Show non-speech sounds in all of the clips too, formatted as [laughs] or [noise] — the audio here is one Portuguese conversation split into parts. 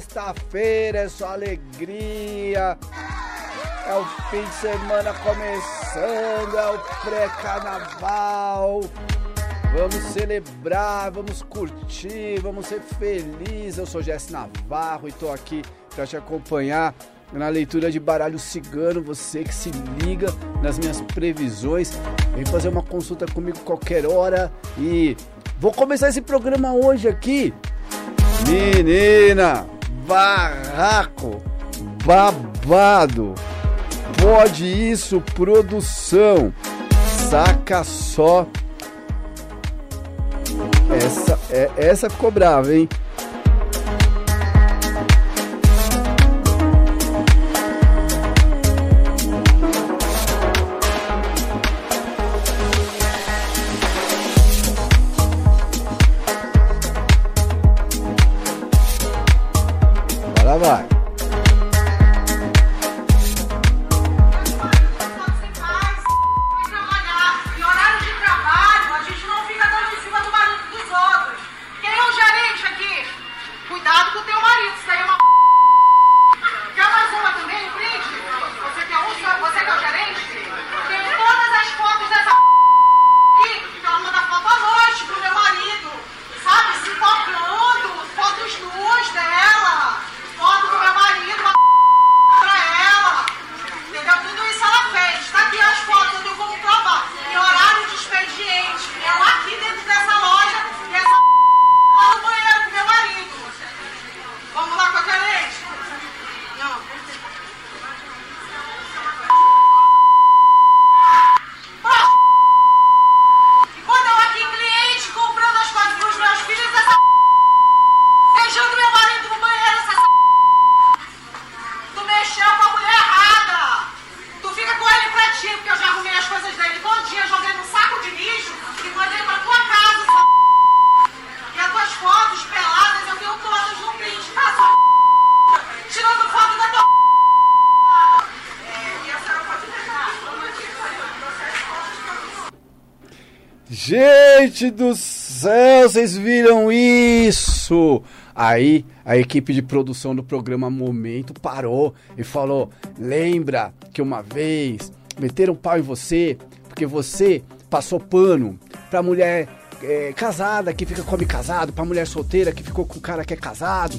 sexta-feira, é só alegria. É o fim de semana começando, é o pré-carnaval. Vamos celebrar, vamos curtir, vamos ser felizes. Eu sou Jess Navarro e tô aqui para te acompanhar na leitura de baralho cigano. Você que se liga nas minhas previsões, vem fazer uma consulta comigo qualquer hora e vou começar esse programa hoje aqui. Menina, barraco, babado, pode isso, produção. Saca só. Essa, é, essa ficou brava, hein? Gente do céu, vocês viram isso? Aí a equipe de produção do programa Momento parou e falou: Lembra que uma vez meteram pau em você porque você passou pano pra mulher é, casada que fica com homem casado, pra mulher solteira que ficou com o cara que é casado.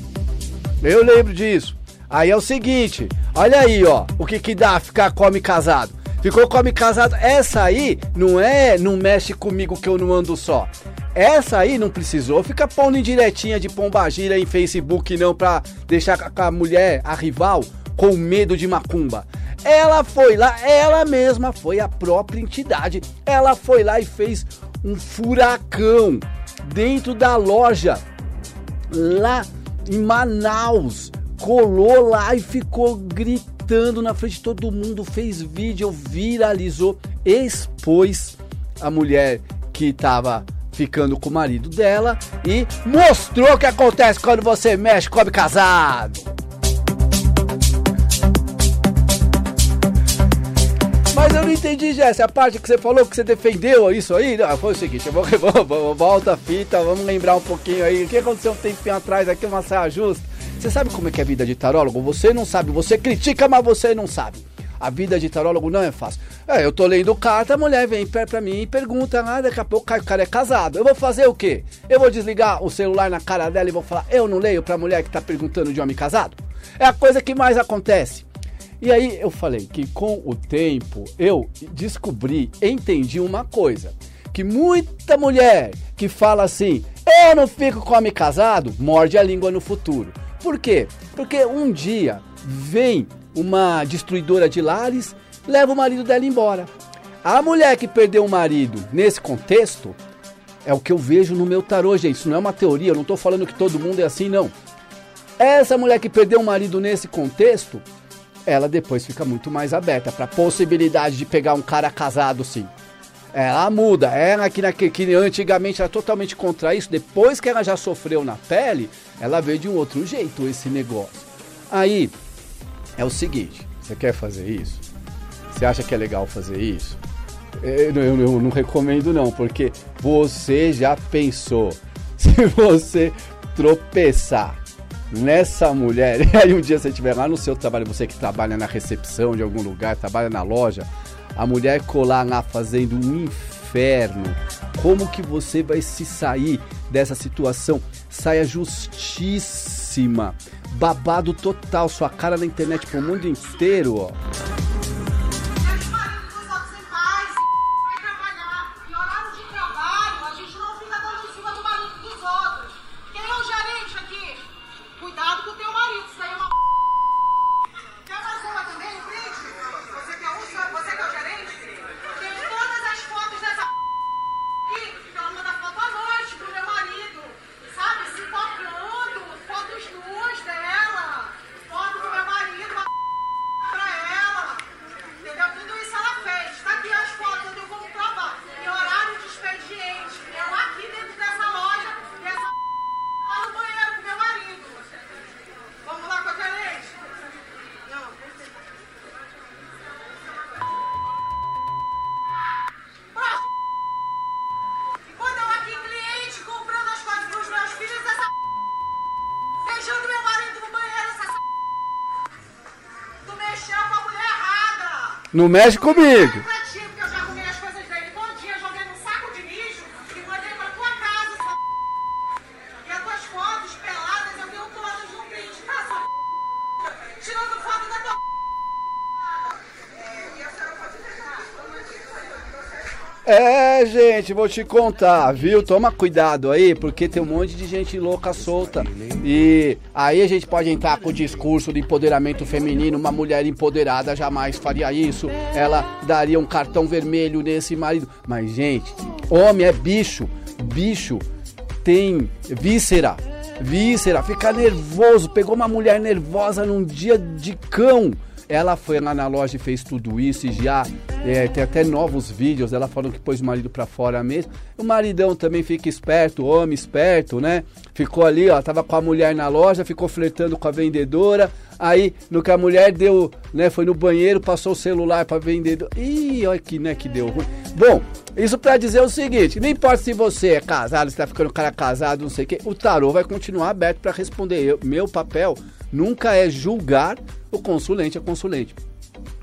Eu lembro disso. Aí é o seguinte: olha aí, ó, o que que dá ficar com homem casado. Ficou com homem casado. Essa aí não é, não mexe comigo que eu não ando só. Essa aí não precisou ficar pondo indiretinha de pombagira em Facebook não pra deixar a mulher, a rival, com medo de macumba. Ela foi lá, ela mesma foi a própria entidade. Ela foi lá e fez um furacão dentro da loja lá em Manaus. Colou lá e ficou gritando gritando na frente de todo mundo, fez vídeo, viralizou, expôs a mulher que estava ficando com o marido dela e mostrou o que acontece quando você mexe com homem casado. Mas eu não entendi, Jéssica, a parte que você falou que você defendeu isso aí. Não, foi o seguinte, eu vou, [laughs] vou, volta a fita, vamos lembrar um pouquinho aí. O que aconteceu um tempinho atrás aqui, uma saia justa. Você sabe como é que é a vida de tarólogo? Você não sabe, você critica, mas você não sabe. A vida de tarólogo não é fácil. É, eu tô lendo carta, a mulher vem pra mim e pergunta, ah, daqui a pouco o cara é casado. Eu vou fazer o quê? Eu vou desligar o celular na cara dela e vou falar, eu não leio pra mulher que tá perguntando de homem casado? É a coisa que mais acontece. E aí eu falei que com o tempo eu descobri, entendi uma coisa. Que muita mulher que fala assim, eu não fico com homem casado, morde a língua no futuro. Por quê? Porque um dia vem uma destruidora de lares, leva o marido dela embora. A mulher que perdeu o marido nesse contexto é o que eu vejo no meu tarô, gente. Isso não é uma teoria, eu não estou falando que todo mundo é assim, não. Essa mulher que perdeu o marido nesse contexto, ela depois fica muito mais aberta para a possibilidade de pegar um cara casado, sim. Ela muda, ela que, que antigamente era totalmente contra isso, depois que ela já sofreu na pele, ela vê de um outro jeito esse negócio. Aí é o seguinte: você quer fazer isso? Você acha que é legal fazer isso? Eu, eu, eu não recomendo não, porque você já pensou [laughs] se você tropeçar nessa mulher. [laughs] E aí um dia você estiver lá no seu trabalho, você que trabalha na recepção de algum lugar, trabalha na loja, a mulher colar lá fazendo um inferno. Como que você vai se sair dessa situação? Saia justíssima. Babado total, sua cara na internet pro mundo inteiro, ó. Não mexe comigo. Gente, vou te contar, viu? Toma cuidado aí, porque tem um monte de gente louca solta. E aí a gente pode entrar com o discurso de empoderamento feminino. Uma mulher empoderada jamais faria isso. Ela daria um cartão vermelho nesse marido. Mas, gente, homem é bicho. Bicho tem víscera. Víscera, fica nervoso. Pegou uma mulher nervosa num dia de cão. Ela foi lá na loja e fez tudo isso e já é, tem até novos vídeos, ela falando que pôs o marido pra fora mesmo. O maridão também fica esperto, homem esperto, né? Ficou ali, ó, tava com a mulher na loja, ficou flertando com a vendedora. Aí, no que a mulher deu, né, foi no banheiro, passou o celular pra vendedora. Ih, olha que, né, que deu ruim. Bom, isso pra dizer o seguinte, não importa se você é casado, se tá ficando cara casado, não sei o quê, o tarô vai continuar aberto para responder. Eu, meu papel nunca é julgar o consulente a consulente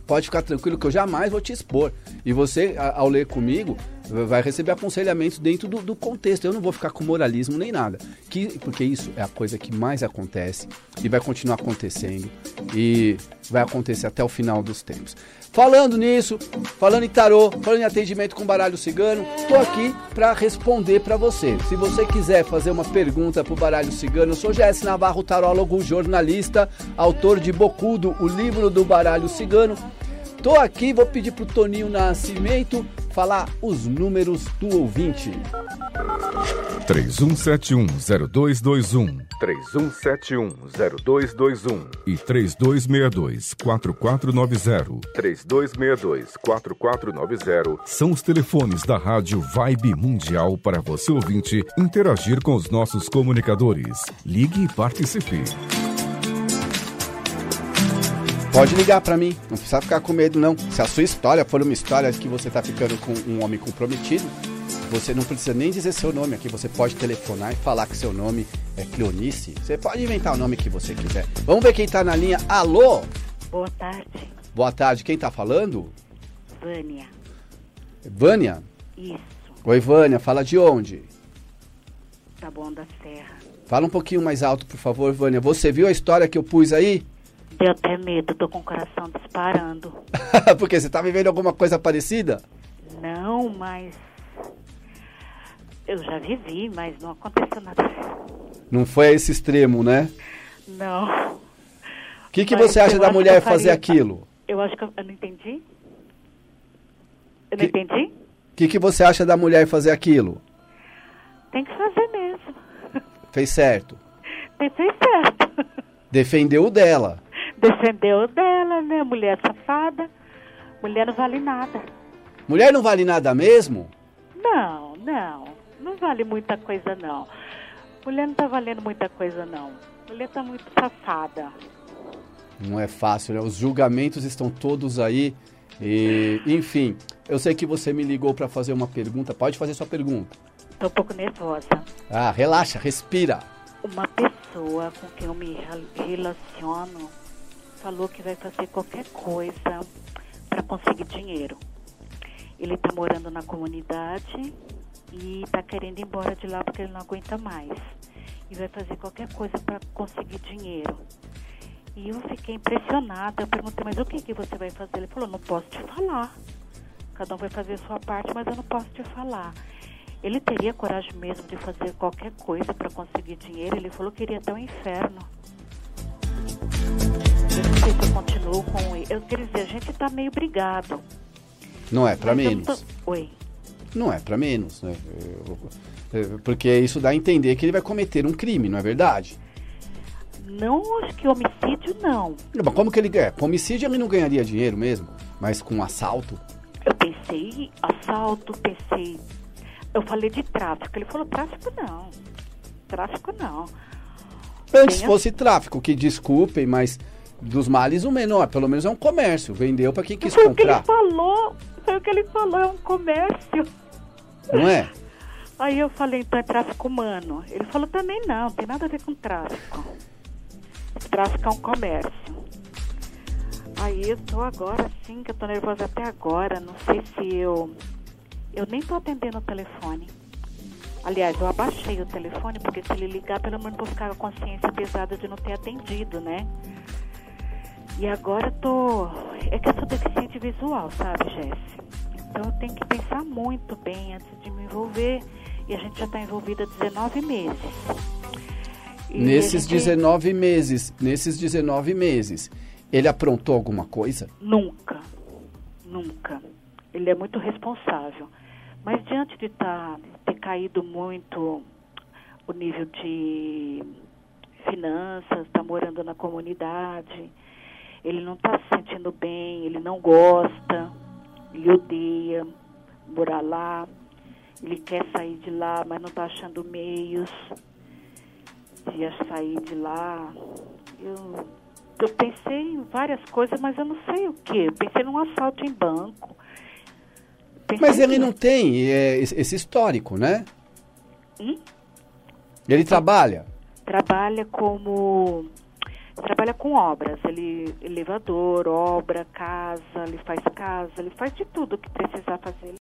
pode ficar tranquilo que eu jamais vou te expor. E você, ao ler comigo, vai receber aconselhamentos dentro do, do, contexto. Eu não vou ficar com moralismo nem nada. Que, porque isso é a coisa que mais acontece e vai continuar acontecendo. E vai acontecer até o final dos tempos. Falando nisso, falando em tarô, falando em atendimento com baralho cigano, tô aqui para responder para você. Se você quiser fazer uma pergunta pro baralho cigano, eu sou Jesse Navarro, tarólogo, jornalista, autor de Bocudo, o livro do baralho cigano. Tô aqui, vou pedir pro Toninho Nascimento falar os números do ouvinte. 31710221 31710221 e 3262-4490 3262-4490 são os telefones da Rádio Vibe Mundial para você ouvinte interagir com os nossos comunicadores. Ligue e participe. Pode ligar para mim, não precisa ficar com medo não. Se a sua história for uma história que você tá ficando com um homem comprometido, você não precisa nem dizer seu nome aqui, você pode telefonar e falar que seu nome é Cleonice. Você pode inventar o nome que você quiser. Vamos ver quem tá na linha. Alô? Boa tarde. Boa tarde, quem tá falando? Vânia. Vânia? Isso. Oi, Vânia, fala de onde? Tá bom da Serra. Fala um pouquinho mais alto, por favor, Vânia. Você viu a história que eu pus aí? Deu até medo, tô com o coração disparando. [laughs] Porque você tá vivendo alguma coisa parecida? Não, mas. Eu já vivi, mas não aconteceu nada. Não foi a esse extremo, né? Não. O que, que você acha da mulher fazer aquilo? Eu acho que eu, eu não entendi. Eu Que- não entendi? O que, que você acha da mulher fazer aquilo? Tem que fazer mesmo. Fez certo. Ser certo. Defendeu o dela. Defendeu dela, né? Mulher safada. Mulher não vale nada. Mulher não vale nada mesmo? Não, não. Não vale muita coisa, não. Mulher não tá valendo muita coisa, não. Mulher tá muito safada. Não é fácil, né? Os julgamentos estão todos aí. E, enfim, eu sei que você me ligou para fazer uma pergunta. Pode fazer sua pergunta. Tô um pouco nervosa. Ah, relaxa, respira. Uma pessoa pessoa com quem eu me relaciono falou que vai fazer qualquer coisa para conseguir dinheiro. Ele está morando na comunidade e está querendo ir embora de lá porque ele não aguenta mais. E vai fazer qualquer coisa para conseguir dinheiro. E eu fiquei impressionada. Eu perguntei, mas o que, que você vai fazer? Ele falou, não posso te falar. Cada um vai fazer a sua parte, mas eu não posso te falar. Ele teria coragem mesmo de fazer qualquer coisa para conseguir dinheiro. Ele falou que iria até o inferno. Sei se eu continuo com ele. Eu quero dizer, a gente está meio brigado. Não é para menos. Tô... Oi. Não é para menos, né? Porque isso dá a entender que ele vai cometer um crime, não é verdade? Não, acho que homicídio não. Mas como que ele ganha? Com homicídio ele não ganharia dinheiro mesmo, mas com assalto? Eu pensei assalto, pensei. Eu falei de tráfico. Ele falou tráfico não. Tráfico não. Antes Tem fosse tráfico, que desculpem, mas dos males o menor, pelo menos é um comércio. Vendeu para quem quis foi comprar. Foi o que ele falou. Foi o que ele falou, é um comércio. Não é? [laughs] Aí eu falei, então é tráfico humano. Ele falou também não, tem nada a ver com tráfico. Tráfico é um comércio. Aí eu tô agora sim, que eu tô nervosa até agora. Não sei se eu. Eu nem tô atendendo o telefone. Aliás, eu abaixei o telefone, porque se ele ligar, pelo menos vou ficar com a consciência pesada de não ter atendido, né? E agora tô. É que eu sou deficiente visual, sabe, Jéssica? Então eu tenho que pensar muito bem antes de me envolver. E a gente já está envolvida há 19 meses. E nesses gente... 19 meses, nesses 19 meses, ele aprontou alguma coisa? Nunca. Nunca. Ele é muito responsável. Mas diante de tá, ter caído muito o nível de finanças, está morando na comunidade, ele não está se sentindo bem, ele não gosta, ele odeia morar lá, ele quer sair de lá, mas não está achando meios de sair de lá. Eu, eu pensei em várias coisas, mas eu não sei o que. Eu pensei num assalto em banco. Pensei mas ele não tem é, esse histórico, né? Hum? Ele trabalha? Trabalha como trabalha com obras, ele elevador, obra, casa, ele faz casa, ele faz de tudo que precisar fazer.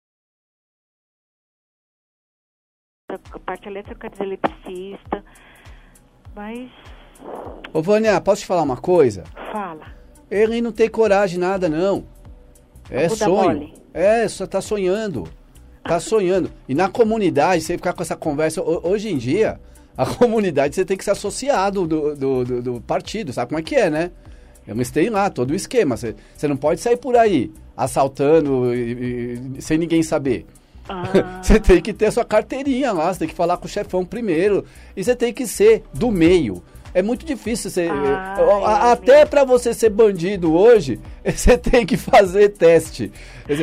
A parte elétrica diz eletricista, mas... Ô Vânia, posso te falar uma coisa? Fala. Ele não tem coragem nada, não. É sonho. Mole. É, só tá sonhando. Tá sonhando. E na comunidade, você ficar com essa conversa, hoje em dia, a [laughs] comunidade você tem que ser associado do, do, do, do partido, sabe como é que é, né? Eles têm lá todo o esquema. Você, você não pode sair por aí assaltando e, e, sem ninguém saber. Ah. [laughs] você tem que ter a sua carteirinha lá, você tem que falar com o chefão primeiro. E você tem que ser do meio. É muito difícil você. Ah, até para você ser bandido hoje, [laughs] você tem que fazer teste.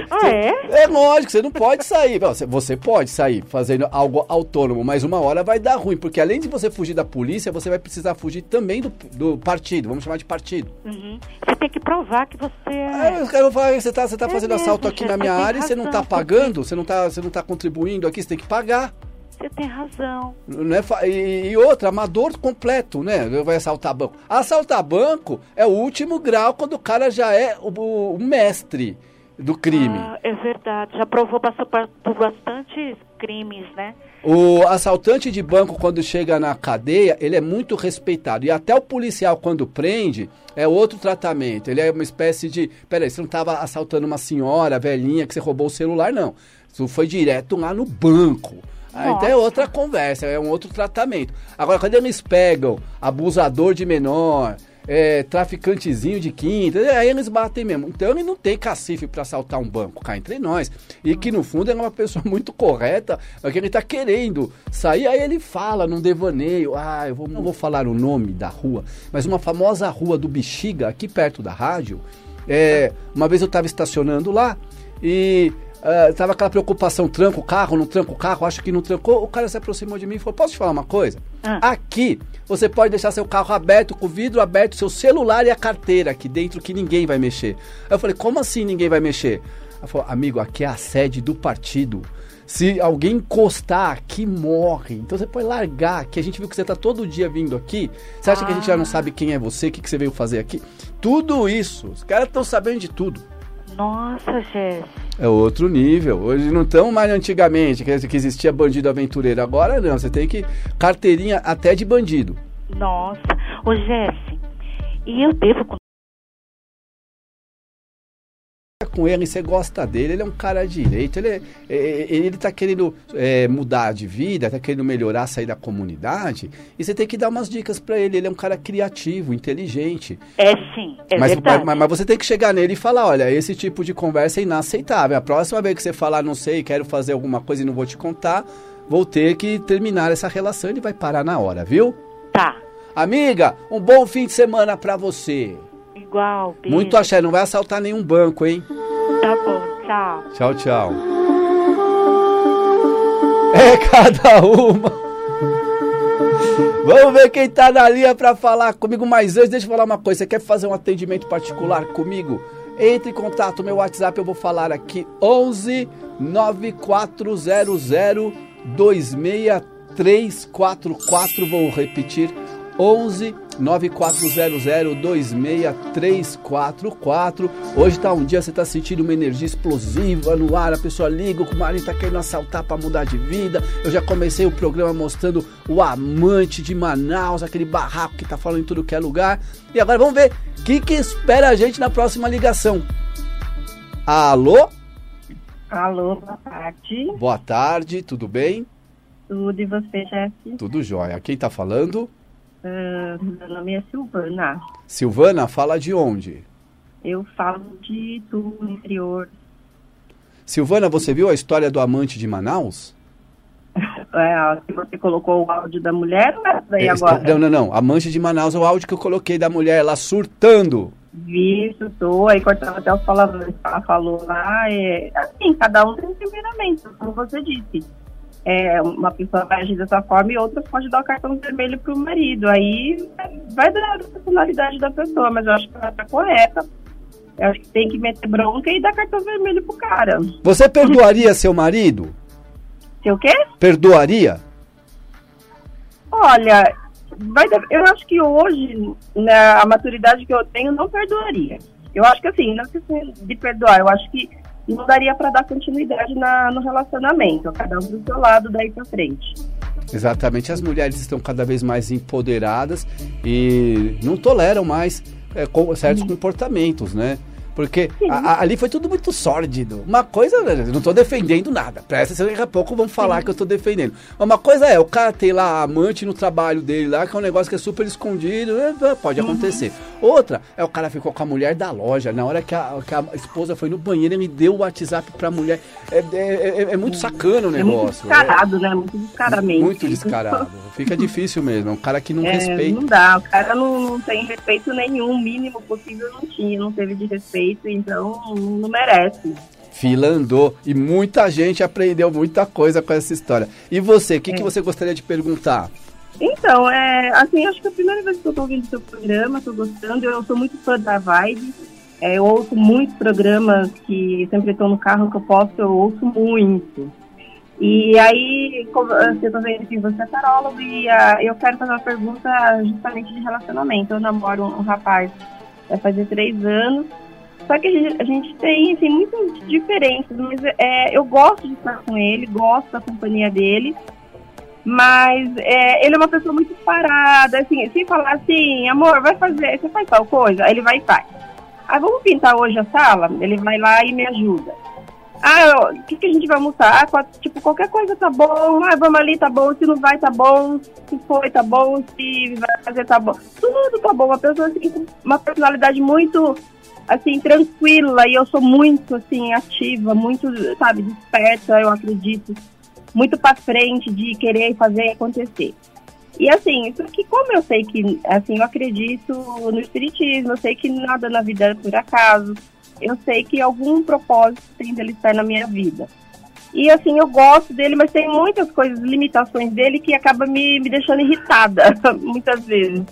Ah, é? É lógico, você não pode sair. Você pode sair fazendo algo autônomo, mas uma hora vai dar ruim, porque além de você fugir da polícia, você vai precisar fugir também do, do partido, vamos chamar de partido. Uhum. Você tem que provar que você é. eu quero falar, você está você tá é fazendo mesmo, assalto aqui na minha área razão, e você não está pagando, você não está você não tá contribuindo aqui, você tem que pagar. Você tem razão. Não é e, e outra, amador completo, né? Vai assaltar banco. Assaltar banco é o último grau quando o cara já é o, o mestre do crime. Ah, é verdade. Já provou, passou por bastantes crimes, né? O assaltante de banco, quando chega na cadeia, ele é muito respeitado. E até o policial, quando prende, é outro tratamento. Ele é uma espécie de. Peraí, você não estava assaltando uma senhora velhinha que você roubou o celular, não. Isso foi direto lá no banco. Aí então é outra conversa, é um outro tratamento. Agora, quando eles pegam abusador de menor, é, traficantezinho de quinta, aí eles batem mesmo. Então ele não tem cacife para assaltar um banco, cá entre nós. E que no fundo é uma pessoa [laughs] muito correta, porque ele tá querendo sair, aí ele fala num devaneio, ah, eu vou, não vou falar o nome da rua, mas uma famosa rua do Bexiga, aqui perto da rádio, é, uma vez eu estava estacionando lá e Uh, tava aquela preocupação, tranco o carro, não tranco o carro, acho que não trancou. O cara se aproximou de mim e falou: Posso te falar uma coisa? Ah. Aqui você pode deixar seu carro aberto, com o vidro aberto, seu celular e a carteira aqui dentro que ninguém vai mexer. Aí eu falei: Como assim ninguém vai mexer? Ela falou: Amigo, aqui é a sede do partido. Se alguém encostar aqui, morre. Então você pode largar, que a gente viu que você tá todo dia vindo aqui. Você acha ah. que a gente já não sabe quem é você, o que, que você veio fazer aqui? Tudo isso. Os caras estão sabendo de tudo. Nossa, Jéssica. É outro nível. Hoje não estão mais antigamente, que existia bandido aventureiro. Agora não, você tem que. carteirinha até de bandido. Nossa. Ô, Jéssica, e eu devo com ele, você gosta dele, ele é um cara direito, ele, é, é, é, ele tá querendo é, mudar de vida, tá querendo melhorar, sair da comunidade, e você tem que dar umas dicas para ele, ele é um cara criativo, inteligente. É sim, é mas, verdade. Mas, mas, você tem que chegar nele e falar, olha, esse tipo de conversa é inaceitável, a próxima vez que você falar, não sei, quero fazer alguma coisa e não vou te contar, vou ter que terminar essa relação, ele vai parar na hora, viu? Tá. Amiga, um bom fim de semana para você. Igual, beijo. Muito axé, não vai assaltar nenhum banco, hein? Tá bom, tchau. Tchau, tchau. É cada uma. Vamos ver quem tá na linha para falar comigo. Mas antes, deixa eu falar uma coisa. Você quer fazer um atendimento particular comigo? Entre em contato, meu WhatsApp eu vou falar aqui 11 9400 26344. Vou repetir 11 9400 26344. Hoje tá um dia você tá sentindo uma energia explosiva no ar, a pessoa liga, o marido tá querendo assaltar para mudar de vida. Eu já comecei o programa mostrando o amante de Manaus, aquele barraco que tá falando em tudo que é lugar. E agora vamos ver o que, que espera a gente na próxima ligação. Alô? Alô, boa tarde. Boa tarde, tudo bem? Tudo e você, chefe? Tudo jóia. Quem tá falando? Uh, meu nome é Silvana. Silvana, fala de onde? Eu falo de do interior. Silvana, você viu a história do amante de Manaus? [laughs] É, você colocou o áudio da mulher ou daí é, agora? Não, não, não. Amante de Manaus é o áudio que eu coloquei da mulher, ela surtando. Vi, surtou, aí cortava até os palavrões ela falou lá. É, assim, cada um tem temperamento, como você disse é, uma pessoa vai agir dessa forma e outra pode dar o cartão vermelho para o marido. Aí vai dar a personalidade da pessoa, mas eu acho que ela está correta. Eu acho que tem que meter bronca e dar cartão vermelho pro cara. Você perdoaria seu marido? Seu quê? Perdoaria? Olha, vai, eu acho que hoje, na a maturidade que eu tenho, não perdoaria. Eu acho que assim, não precisa de perdoar, eu acho que não daria para dar continuidade na, no relacionamento, cada um do seu lado daí para frente. Exatamente, as mulheres estão cada vez mais empoderadas e não toleram mais é, com, certos comportamentos, né? Porque a, a, ali foi tudo muito sórdido. Uma coisa, eu não estou defendendo nada. Presta daqui a pouco vão falar Sim. que eu estou defendendo. Uma coisa é, o cara tem lá amante no trabalho dele lá, que é um negócio que é super escondido, é, é, pode uhum. acontecer. Outra é o cara ficou com a mulher da loja. Na hora que a, que a esposa foi no banheiro, ele deu o WhatsApp pra mulher. É, é, é, é muito sacano o negócio. É muito descarado, né? Muito descaradamente. Muito descarado. Fica difícil mesmo. É um cara que não [laughs] respeita. Não dá. O cara não, não tem respeito nenhum. O mínimo possível não tinha. Não teve de respeito feito, então não merece. Fila andou e muita gente aprendeu muita coisa com essa história. E você, o que, é. que você gostaria de perguntar? Então, é, assim, acho que é a primeira vez que eu estou ouvindo seu programa, estou gostando, eu sou muito fã da Vibe, é, eu ouço muitos programas que sempre estou no carro que eu posso, eu ouço muito. E aí, você está vendo que você é tarólogo e uh, eu quero fazer uma pergunta justamente de relacionamento. Eu namoro um, um rapaz, vai fazer três anos, só que a gente, a gente tem assim, muitas diferenças, mas é, eu gosto de estar com ele, gosto da companhia dele, mas é, ele é uma pessoa muito parada, assim, sem falar assim, amor, vai fazer, você faz tal coisa? Ele vai e faz. Ah, vamos pintar hoje a sala? Ele vai lá e me ajuda. Ah, o que, que a gente vai almoçar? Ah, tipo, qualquer coisa tá bom. Ah, vamos ali, tá bom. Se não vai, tá bom. Se foi, tá bom. Se vai fazer, tá bom. Tudo tá bom. Uma pessoa assim, com uma personalidade muito assim, tranquila e eu sou muito, assim, ativa, muito, sabe, desperta, eu acredito, muito para frente de querer fazer acontecer. E assim, porque como eu sei que, assim, eu acredito no espiritismo, eu sei que nada na vida é por acaso, eu sei que algum propósito tem dele estar na minha vida. E assim, eu gosto dele, mas tem muitas coisas, limitações dele que acaba me, me deixando irritada, [laughs] muitas vezes.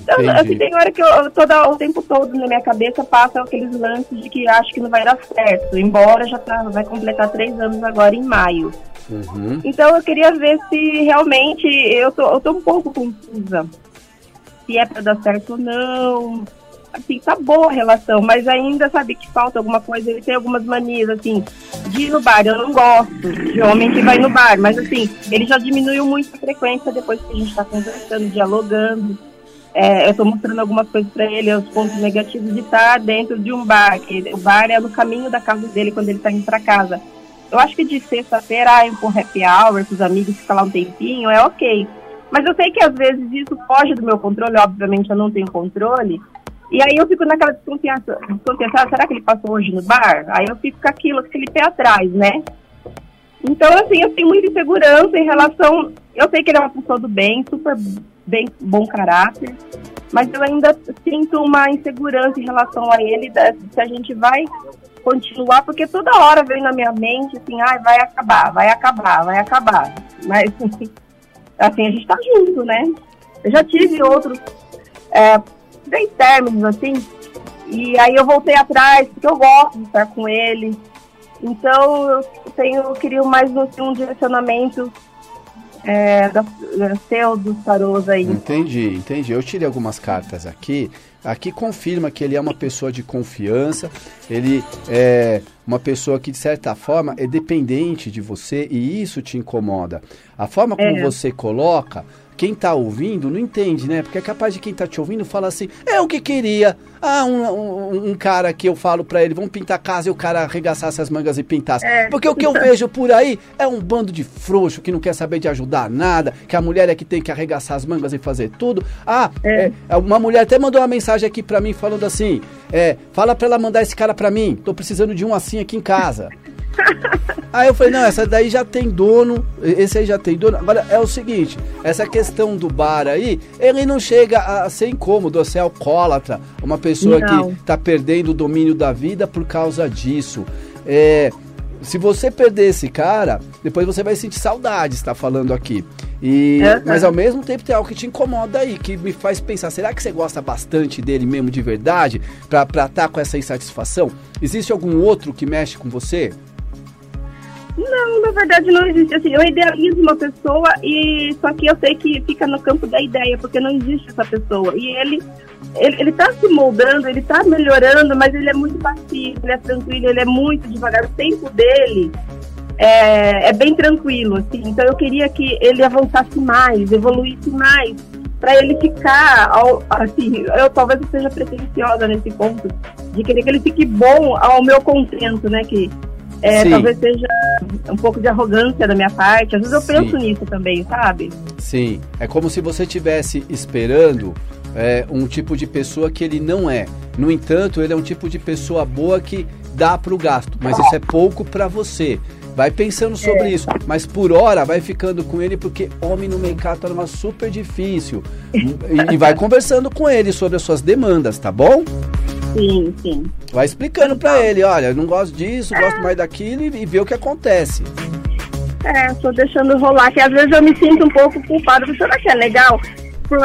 Então, assim, tem hora que eu, toda, o tempo todo na minha cabeça passa aqueles lances de que acho que não vai dar certo, embora já tá, vai completar três anos agora em maio. Uhum. Então eu queria ver se realmente eu tô, eu tô um pouco confusa. Se é para dar certo ou não. Assim, tá boa a relação, mas ainda sabe que falta alguma coisa. Ele tem algumas manias, assim, de ir no bar. Eu não gosto de homem que vai no bar, mas assim, ele já diminuiu muito a frequência depois que a gente tá conversando, dialogando. É, eu estou mostrando algumas coisas para ele, os pontos negativos de estar dentro de um bar. Que o bar é no caminho da casa dele quando ele está indo para casa. Eu acho que de sexta-feira ir com happy hour, com os amigos, ficar lá um tempinho, é ok. Mas eu sei que às vezes isso foge do meu controle, obviamente eu não tenho controle. E aí eu fico naquela desconfiança, desconfiança ah, será que ele passou hoje no bar? Aí eu fico com aquilo, aquele pé atrás, né? Então, assim, eu tenho muita insegurança em relação. Eu sei que ele é uma pessoa do bem, super bem bom caráter, mas eu ainda sinto uma insegurança em relação a ele, se a gente vai continuar, porque toda hora vem na minha mente assim, ah, vai acabar, vai acabar, vai acabar. Mas [laughs] assim, a gente tá junto, né? Eu já tive outros é, bem términos, assim, e aí eu voltei atrás, porque eu gosto de estar com ele. Então eu tenho, eu queria mais assim, um direcionamento é, da, seu dos tarôs aí. Entendi, entendi. Eu tirei algumas cartas aqui. Aqui confirma que ele é uma pessoa de confiança, ele é uma pessoa que, de certa forma, é dependente de você e isso te incomoda. A forma como é. você coloca quem tá ouvindo não entende, né? Porque é capaz de quem tá te ouvindo falar assim, é o que queria. Ah, um, um, um cara que eu falo para ele, vamos pintar casa e o cara arregaçasse as mangas e pintasse. É. Porque o que eu vejo por aí é um bando de frouxo que não quer saber de ajudar nada, que a mulher é que tem que arregaçar as mangas e fazer tudo. Ah, é. É, uma mulher até mandou uma mensagem aqui para mim falando assim, é, fala pra ela mandar esse cara pra mim, tô precisando de um assim aqui em casa. [laughs] Aí eu falei, não, essa daí já tem dono, esse aí já tem dono. Agora é o seguinte, essa questão do bar aí, ele não chega a ser incômodo, a ser alcoólatra, uma pessoa não. que tá perdendo o domínio da vida por causa disso. É, se você perder esse cara, depois você vai sentir saudade, está falando aqui. E, Mas ao mesmo tempo tem algo que te incomoda aí, que me faz pensar, será que você gosta bastante dele mesmo de verdade, para estar tá com essa insatisfação? Existe algum outro que mexe com você? Não, na verdade não existe. Assim, eu idealizo uma pessoa e só que eu sei que fica no campo da ideia, porque não existe essa pessoa. E ele ele, ele tá se moldando, ele tá melhorando, mas ele é muito passivo, ele é tranquilo, ele é muito devagar. O tempo dele é, é bem tranquilo, assim. Então eu queria que ele avançasse mais, evoluísse mais, para ele ficar, ao, assim, eu talvez eu seja pretensiosa nesse ponto, de querer que ele fique bom ao meu contento, né? Que é, talvez seja um pouco de arrogância da minha parte. Às vezes eu Sim. penso nisso também, sabe? Sim, é como se você estivesse esperando é, um tipo de pessoa que ele não é. No entanto, ele é um tipo de pessoa boa que dá para o gasto, mas isso é pouco para você. Vai pensando sobre é. isso, mas por hora vai ficando com ele porque homem no mercado tá numa super difícil. e, e vai conversando com ele sobre as suas demandas, tá bom? Sim, sim. Vai explicando para ele, olha, eu não gosto disso, gosto mais daquilo e, e vê o que acontece. É, tô deixando rolar, que às vezes eu me sinto um pouco culpada, será que é legal?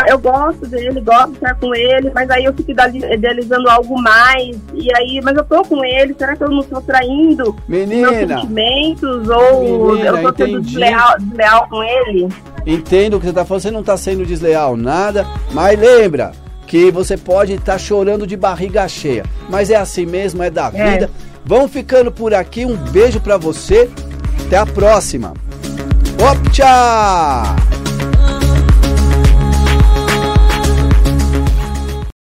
Eu gosto dele, gosto de estar com ele, mas aí eu fico idealizando algo mais, e aí, mas eu tô com ele, será que eu não estou traindo Menina, meus sentimentos? Ou Menina, eu tô sendo desleal, desleal com ele? Entendo o que você tá falando, você não tá sendo desleal nada, mas lembra, que você pode estar tá chorando de barriga cheia. Mas é assim mesmo, é da é. vida. Vão ficando por aqui. Um beijo para você. Até a próxima. Op, tchau!